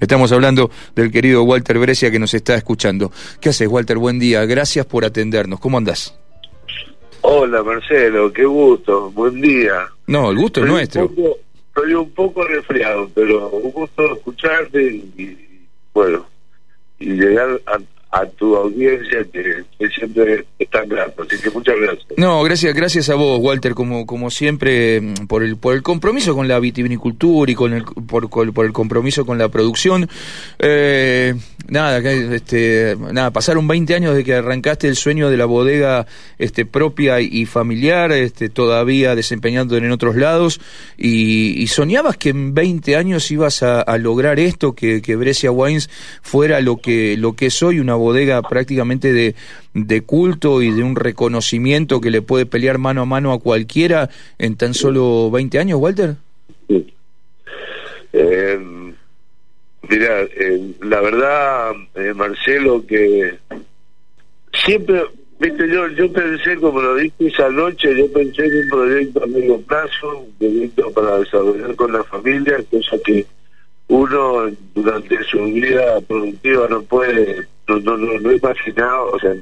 Estamos hablando del querido Walter Brescia que nos está escuchando. ¿Qué haces, Walter? Buen día. Gracias por atendernos. ¿Cómo andás? Hola, Marcelo. Qué gusto. Buen día. No, el gusto es nuestro. estoy un poco resfriado, pero un gusto escucharte y, bueno, y llegar a, a tu audiencia que, siempre es tan grato. Así que muchas gracias. No, gracias, gracias a vos, Walter, como, como siempre, por el, por el compromiso con la vitivinicultura y con el, por, por el compromiso con la producción. Eh, nada, este, nada, pasaron 20 años de que arrancaste el sueño de la bodega este, propia y familiar, este, todavía desempeñando en otros lados, y, soñabas que en 20 años ibas a, lograr esto, que, que Brescia Wines fuera lo que, lo que es hoy, una bodega prácticamente de, de culto y de un reconocimiento que le puede pelear mano a mano a cualquiera en tan solo 20 años, Walter? Eh, mira, eh, la verdad, eh, Marcelo, que siempre, viste, yo, yo pensé, como lo dije esa noche, yo pensé en un proyecto a medio plazo, un proyecto para desarrollar con la familia, cosa que uno durante su vida productiva no puede no, no, no, no he imaginado, o sea,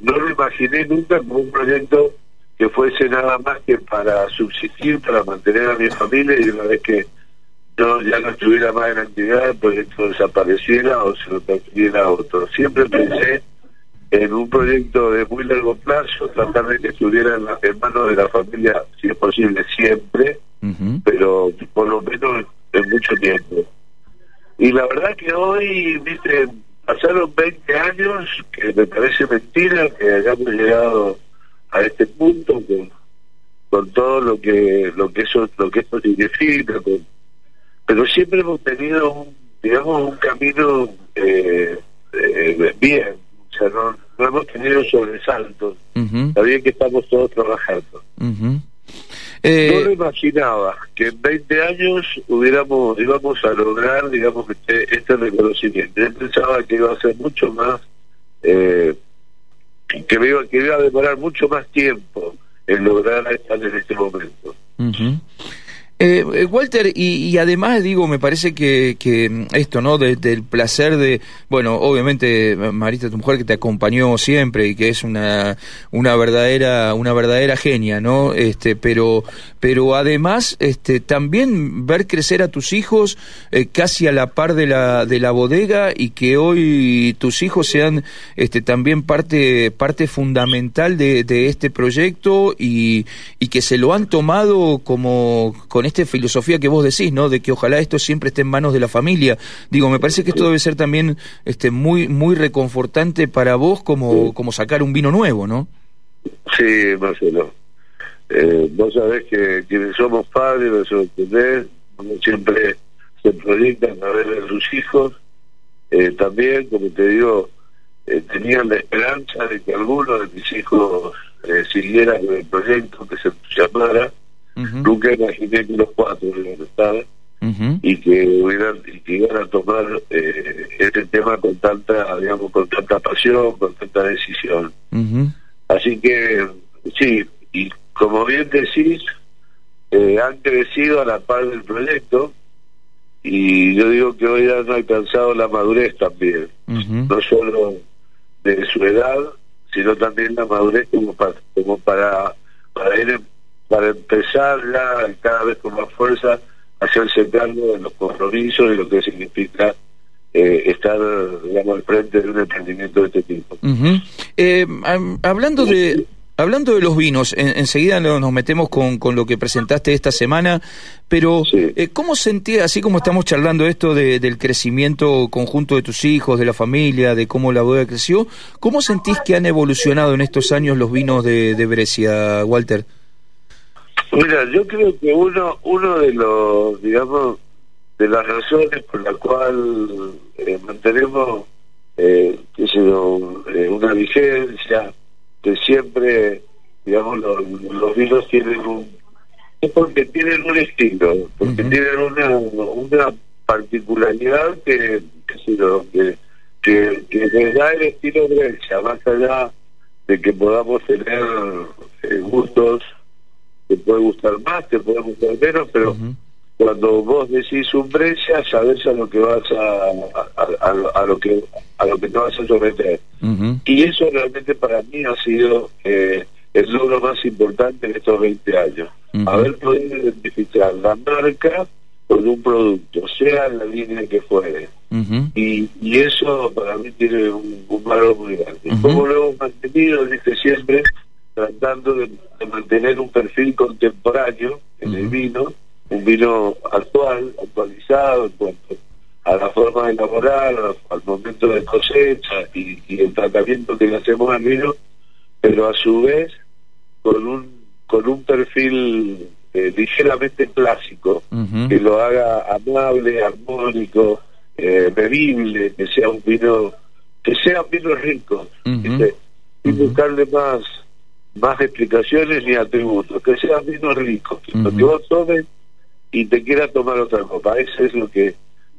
no lo imaginé nunca como un proyecto que fuese nada más que para subsistir, para mantener a mi familia y una vez que yo ya no estuviera más en actividad, el proyecto desapareciera o se lo transfiriera a otro. Siempre pensé en un proyecto de muy largo plazo, tratar de que estuviera en, manos de la familia, si es posible, siempre, pero por lo menos en mucho tiempo. Y la verdad que hoy, viste, pasaron 20 años, que me parece mentira que hayamos llegado a este punto con, con todo lo que lo que eso lo que esto significa, pero siempre hemos tenido un, digamos un camino eh, eh, bien, o sea no, no hemos tenido sobresaltos, está bien que estamos todos trabajando. Eh, no lo imaginaba que en 20 años hubiéramos íbamos a lograr, digamos, este, este reconocimiento. Yo pensaba que iba a ser mucho más, eh, que, iba, que iba a demorar mucho más tiempo en lograr estar en este momento. Eh, Walter, y, además digo, me parece que, que esto, ¿no? del placer de, bueno, obviamente Marita, tu mujer que te acompañó siempre y que es una, una verdadera, una verdadera genia, ¿no? Este, pero, pero además, este, también ver crecer a tus hijos eh, casi a la par de la, de la bodega y que hoy tus hijos sean, este, también parte, parte fundamental de, de este proyecto y, y que se lo han tomado como con esta filosofía que vos decís, ¿no? De que ojalá esto siempre esté en manos de la familia. Digo, me parece que esto debe ser también este muy muy reconfortante para vos como, como sacar un vino nuevo, ¿no? Sí, Marcelo. Eh, vos sabés que quienes somos padres, eso entendés, siempre se proyectan a ver a sus hijos. Eh, también, como te digo, eh, tenían la esperanza de que alguno de mis hijos eh, siguiera con el proyecto, que se llamara Nunca imaginé que los cuatro iban a estar y que hubieran y que iban a tomar eh, este tema con tanta, digamos, con tanta pasión, con tanta decisión. Así que sí, y como bien decís, eh, han crecido a la par del proyecto y yo digo que hoy han alcanzado la madurez también, no solo de su edad, sino también la madurez como para, como para, para ir para empezar ya cada vez con más fuerza hacerse cargo de los compromisos y lo que significa eh, estar, digamos, al frente de un emprendimiento de este tipo. Eh, hablando de... Hablando de los vinos, enseguida nos metemos con, con, lo que presentaste esta semana, pero eh, ¿cómo sentís, así como estamos charlando esto del crecimiento conjunto de tus hijos, de la familia, de cómo la boda creció, ¿cómo sentís que han evolucionado en estos años los vinos de, de Brescia, Walter? Mira, yo creo que uno uno de los, digamos, de las razones por la cual eh, mantenemos, eh, qué sé eh, una vigencia, que siempre, digamos, los, vinos tienen un... es porque tienen un estilo, porque tienen una, una particularidad que, que, que, que les da el estilo Grecia, más allá de que podamos tener gustos te puede gustar más, te puede gustar menos, pero cuando vos decís un Brescia, sabes a lo que vas a, a, lo que a lo que te vas a someter. Y eso realmente para mí ha sido eh, el logro más importante en estos 20 años. Haber podido identificar la marca con un producto, sea la línea que fuere. y, y eso para mí tiene un, valor muy grande. Como lo hemos mantenido, dice siempre, tratando de, mantener un perfil contemporáneo en el vino, un vino actual, actualizado en cuanto a la forma de elaborar, al momento de cosecha y, el tratamiento que le hacemos al vino, pero a su vez con un con un perfil eh, ligeramente clásico, que lo haga amable, armónico, eh, bebible, que sea un vino, que sea un vino rico, y buscarle más más explicaciones ni atributos, que sea vino rico, que vos tomes y te quieras tomar otra copa. Eso es lo que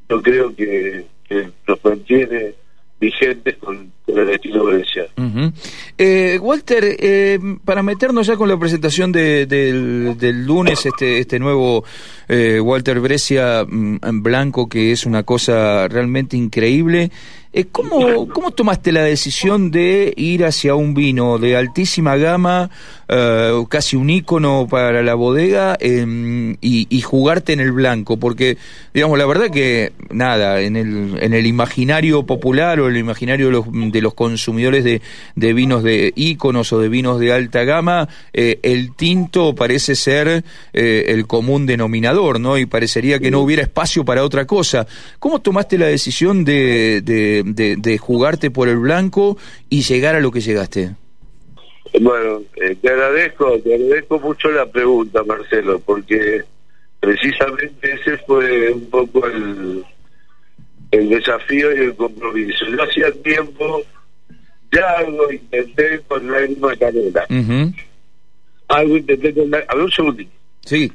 yo creo que, que nos mantiene vigentes con, el estilo Brescia. eh, Walter, eh, para meternos ya con la presentación de, del, lunes, este, este nuevo eh, Walter Brescia mm, en blanco, que es una cosa realmente increíble. Eh, ¿cómo, ¿Cómo tomaste la decisión de ir hacia un vino de altísima gama, eh, casi un ícono para la bodega, em, y, jugarte en el blanco? Porque, digamos, la verdad que, nada, en el, en el imaginario popular o el imaginario de los, de los consumidores de, de, vinos de íconos o de vinos de alta gama, eh, el tinto parece ser el común denominador, ¿no? Y parecería que no hubiera espacio para otra cosa. ¿Cómo tomaste la decisión de de, jugarte por el blanco y llegar a lo que llegaste? Bueno, eh, te agradezco, te agradezco mucho la pregunta, Marcelo, porque precisamente ese fue un poco el, el desafío y el compromiso. Yo hacía tiempo, ya algo intenté con la misma canela. Algo intenté con la... A ver un segundito. Sí.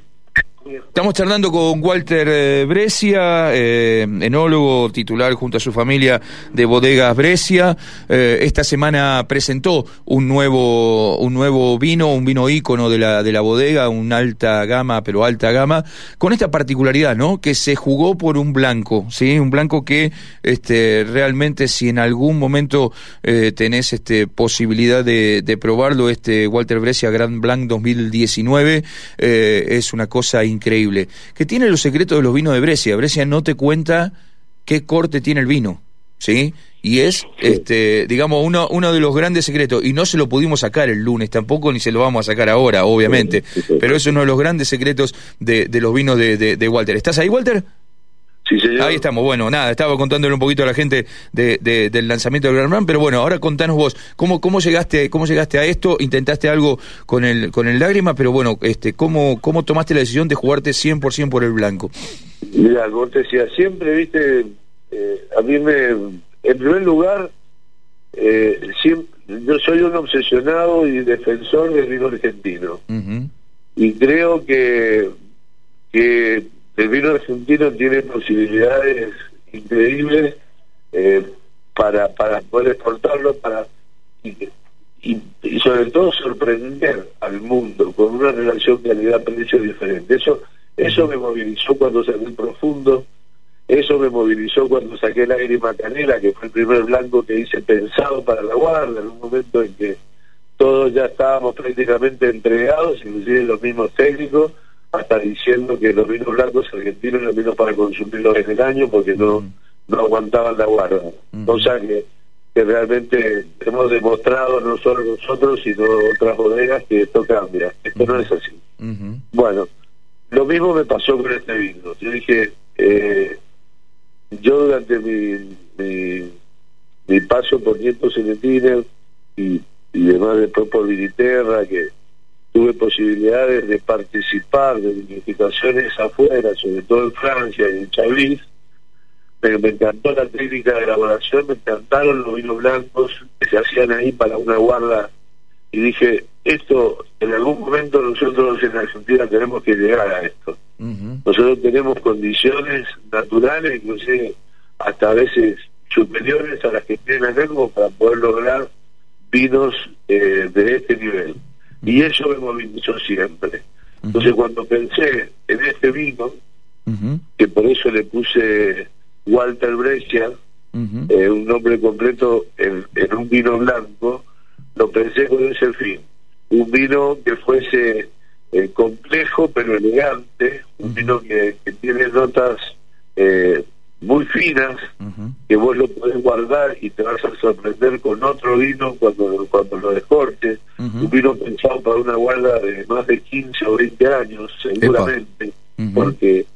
Estamos charlando con Walter eh, Brescia, eh, enólogo titular junto a su familia de Bodegas Brescia. Eh, esta semana presentó un nuevo, un nuevo vino, un vino ícono de la, de la bodega, un alta gama, pero alta gama, con esta particularidad, ¿no? Que se jugó por un blanco, ¿sí? Un blanco que este, realmente si en algún momento tenés este, posibilidad de, de, probarlo, este Walter Brescia Grand Blanc 2019, es una cosa increíble increíble, que tiene los secretos de los vinos de Brescia. Brescia no te cuenta qué corte tiene el vino, ¿sí? Y es, este, digamos, uno, uno de los grandes secretos, y no se lo pudimos sacar el lunes tampoco, ni se lo vamos a sacar ahora, obviamente, pero es uno de los grandes secretos de, de los vinos de, de Walter. ¿Estás ahí, Walter? Ahí estamos. Bueno, nada, estaba contándole un poquito a la gente de, del lanzamiento del Gran Man, pero bueno, ahora contanos vos, ¿cómo, cómo, llegaste, cómo llegaste a esto? ¿Intentaste algo con el, con el lágrima? Pero bueno, este, ¿cómo, ¿cómo tomaste la decisión de jugarte 100% por el blanco? Mira, como te decía, siempre, viste, eh, a mí me, en primer lugar, eh, yo soy un obsesionado y defensor del vino argentino. Y creo que, que el vino argentino tiene posibilidades increíbles eh, para, para poder exportarlo para y, sobre todo sorprender al mundo con una relación calidad-precio diferente. Eso, eso me movilizó cuando el profundo, eso me movilizó cuando saqué el aire canela, que fue el primer blanco que hice pensado para la guarda, en un momento en que todos ya estábamos prácticamente entregados, inclusive los mismos técnicos, hasta diciendo que los vinos blancos argentinos eran vinos para consumirlos en el año porque no, mm. no aguantaban la guarda. Mm. Cosa que, que realmente hemos demostrado no solo nosotros, sino otras bodegas que esto cambia. Esto no es así. Bueno, lo mismo me pasó con este vino. Yo dije, eh, yo durante mi, mi, paso por Nietos en y, y demás de Propo Viniterra, que tuve posibilidades de participar de vinificaciones afuera, sobre todo en Francia y en Chablis, pero me encantó la técnica de elaboración, me encantaron los vinos blancos que se hacían ahí para una guarda y dije, esto en algún momento nosotros en Argentina tenemos que llegar a esto. Nosotros tenemos condiciones naturales, inclusive hasta a veces superiores a las que tienen acá como para poder lograr vinos eh, de este nivel. Y eso me movilizó siempre. Entonces cuando pensé en este vino, que por eso le puse Walter Brescia, eh, un nombre completo en, un vino blanco, lo pensé con ese fin. Un vino que fuese eh, complejo pero elegante, un vino que, tiene notas eh, muy finas, que vos lo podés guardar y te vas a sorprender con otro vino cuando, cuando lo descortes. Un vino pensado para una guarda de más de 15 o 20 años, seguramente, porque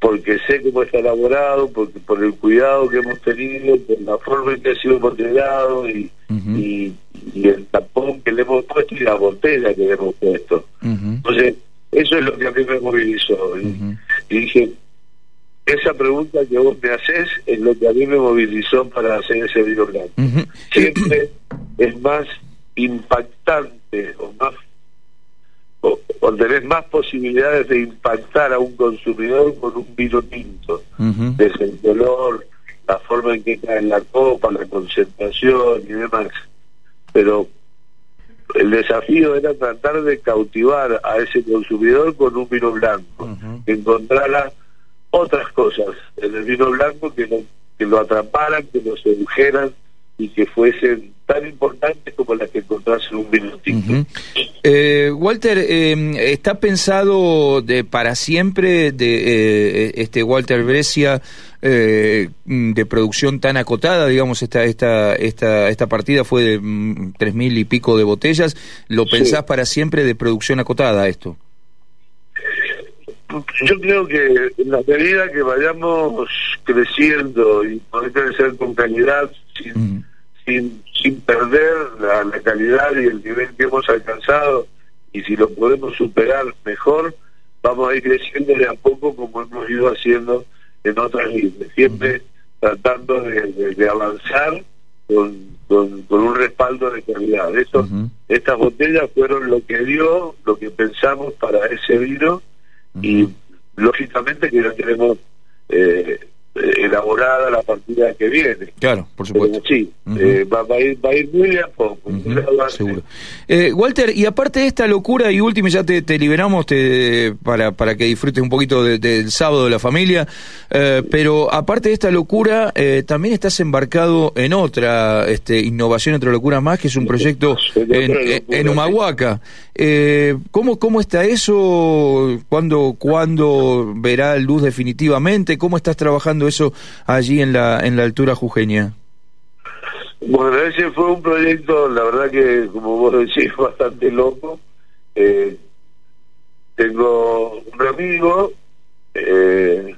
porque sé cómo está elaborado, porque por el cuidado que hemos tenido, por la forma en que ha sido modelado y, y, el tapón que le hemos puesto y la botella que le hemos puesto. Entonces, eso es lo que a mí me movilizó. y, dije, esa pregunta que vos me haces es lo que a mí me movilizó para hacer ese video blanco. Siempre es más impactante o más o, tenés más posibilidades de impactar a un consumidor con un vino tinto, desde el color, la forma en que cae la copa, la concentración y demás. Pero el desafío era tratar de cautivar a ese consumidor con un vino blanco, que encontrara otras cosas en el vino blanco que lo, que lo atraparan, que lo sedujeran y que fuesen tan importantes como las que encontrás en un vino eh, Walter, eh, ¿está pensado de para siempre de eh, este Walter Brescia de producción tan acotada? Digamos, esta esta esta esta partida fue de mm, tres mil y pico de botellas. ¿Lo pensás para siempre de producción acotada esto? Yo creo que en la medida que vayamos creciendo y poder crecer con calidad, sin, sin, sin perder la, calidad y el nivel que hemos alcanzado y si lo podemos superar mejor, vamos a ir creciendo de a poco como hemos ido haciendo en otras líneas, siempre tratando de, avanzar con, con, un respaldo de calidad. Estas botellas fueron lo que dio, lo que pensamos para ese vino y lógicamente que tenemos eh, eh, elaborada la partida que viene. Claro, por supuesto. sí, eh, va, a ir, va, a ir, muy a poco. seguro. Eh, Walter, y aparte de esta locura, y último, ya te, liberamos te, para, para que disfrutes un poquito del sábado de la familia, pero aparte de esta locura, también estás embarcado en otra este, innovación, otra locura más, que es un proyecto en, en, Humahuaca. ¿cómo, ¿Cómo está eso? ¿Cuándo, ¿Cuándo verá luz definitivamente? ¿Cómo estás trabajando? Eso allí en la, en la altura jujeña? Bueno, ese fue un proyecto, la verdad que, como vos decís, bastante loco. Eh, tengo un amigo eh,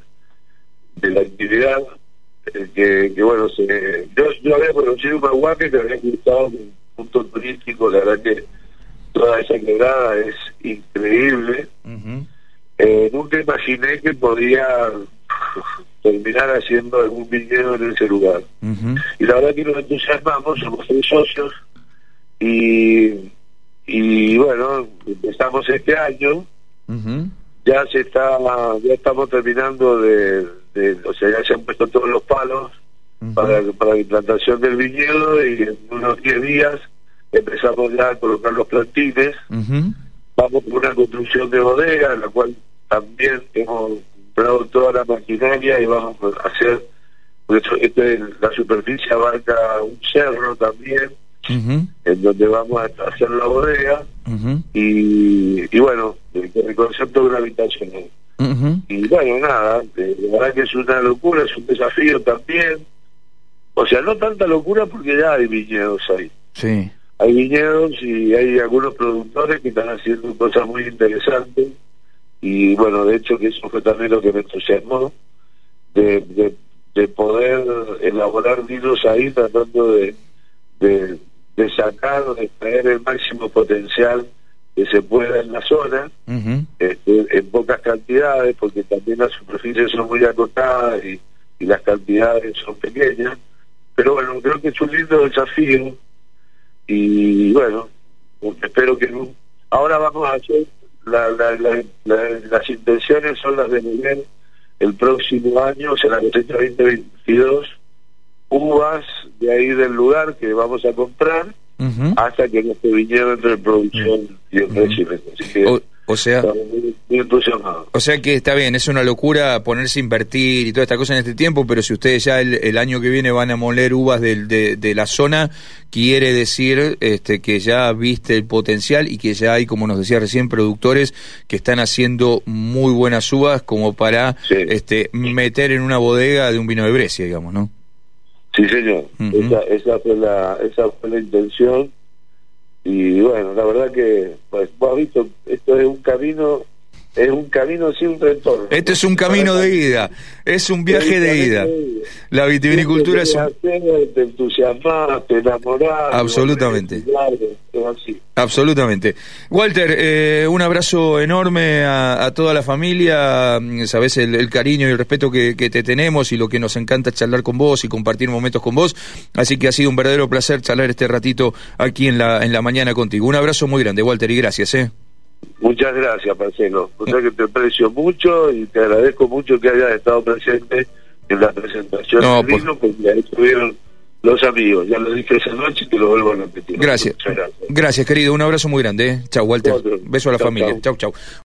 de la actividad eh, que, que, bueno, se, yo, yo había conocido un Mahuaque que había gustado un punto turístico, la verdad que toda esa quebrada es increíble. nunca imaginé que podía terminar haciendo algún viñedo en ese lugar. Y la verdad que nos entusiasmamos, somos tres socios y, y bueno, empezamos este año, ya se está, ya estamos terminando de, o sea, ya se han puesto todos los palos para, para la implantación del viñedo y en unos 10 días empezamos ya a colocar los plantines. Vamos por una construcción de bodega, en la cual también hemos comprado toda la maquinaria y vamos a hacer, este, la superficie abarca un cerro también, en donde vamos a hacer la bodega y, y, bueno, el, concepto gravitacional. Y bueno, nada, eh, la verdad que es una locura, es un desafío también. O sea, no tanta locura porque ya hay viñedos ahí. Sí. Hay viñedos y hay algunos productores que están haciendo cosas muy interesantes y bueno, de hecho que eso fue también lo que me entusiasmó, de, de, poder elaborar vinos ahí tratando de, de, de sacar o de extraer el máximo potencial que se pueda en la zona, este, en pocas cantidades, porque también las superficies son muy acotadas y, y las cantidades son pequeñas, pero bueno, creo que es un lindo desafío y bueno, espero que no. Ahora vamos a hacer la, las intenciones son las de nivel el próximo año, o sea, la cosecha 2022, uvas de ahí del lugar que vamos a comprar hasta que nuestro viñedo entre en producción y el régimen. o, O sea, o sea que está bien, es una locura ponerse a invertir y toda esta cosa en este tiempo, pero si ustedes ya el, año que viene van a moler uvas de, de, la zona, quiere decir este, que ya viste el potencial y que ya hay, como nos decía recién, productores que están haciendo muy buenas uvas como para este, meter en una bodega de un vino de Brescia, digamos, ¿no? Sí, señor. esa, esa, fue la, esa fue la intención y bueno, la verdad que, pues, vos has visto, esto es un camino es un camino sin retorno. Este es un camino de ida, es un viaje de ida. La vitivinicultura es un... Te entusiasmas, te enamorás. Absolutamente. Absolutamente. Walter, eh, un abrazo enorme a, toda la familia. Sabes el, cariño y el respeto que, te tenemos y lo que nos encanta charlar con vos y compartir momentos con vos. Así que ha sido un verdadero placer charlar este ratito aquí en la, en la mañana contigo. Un abrazo muy grande, Walter, y gracias. ¿eh? Muchas gracias, Marcelo. O sea que te aprecio mucho y te agradezco mucho que hayas estado presente en la presentación no, del libro, porque ahí estuvieron los amigos. Ya lo dije esa noche y te lo vuelvo a repetir. Gracias. gracias. querido. Un abrazo muy grande. ¿eh? Chau, Walter. Beso a la familia. Chau, chau.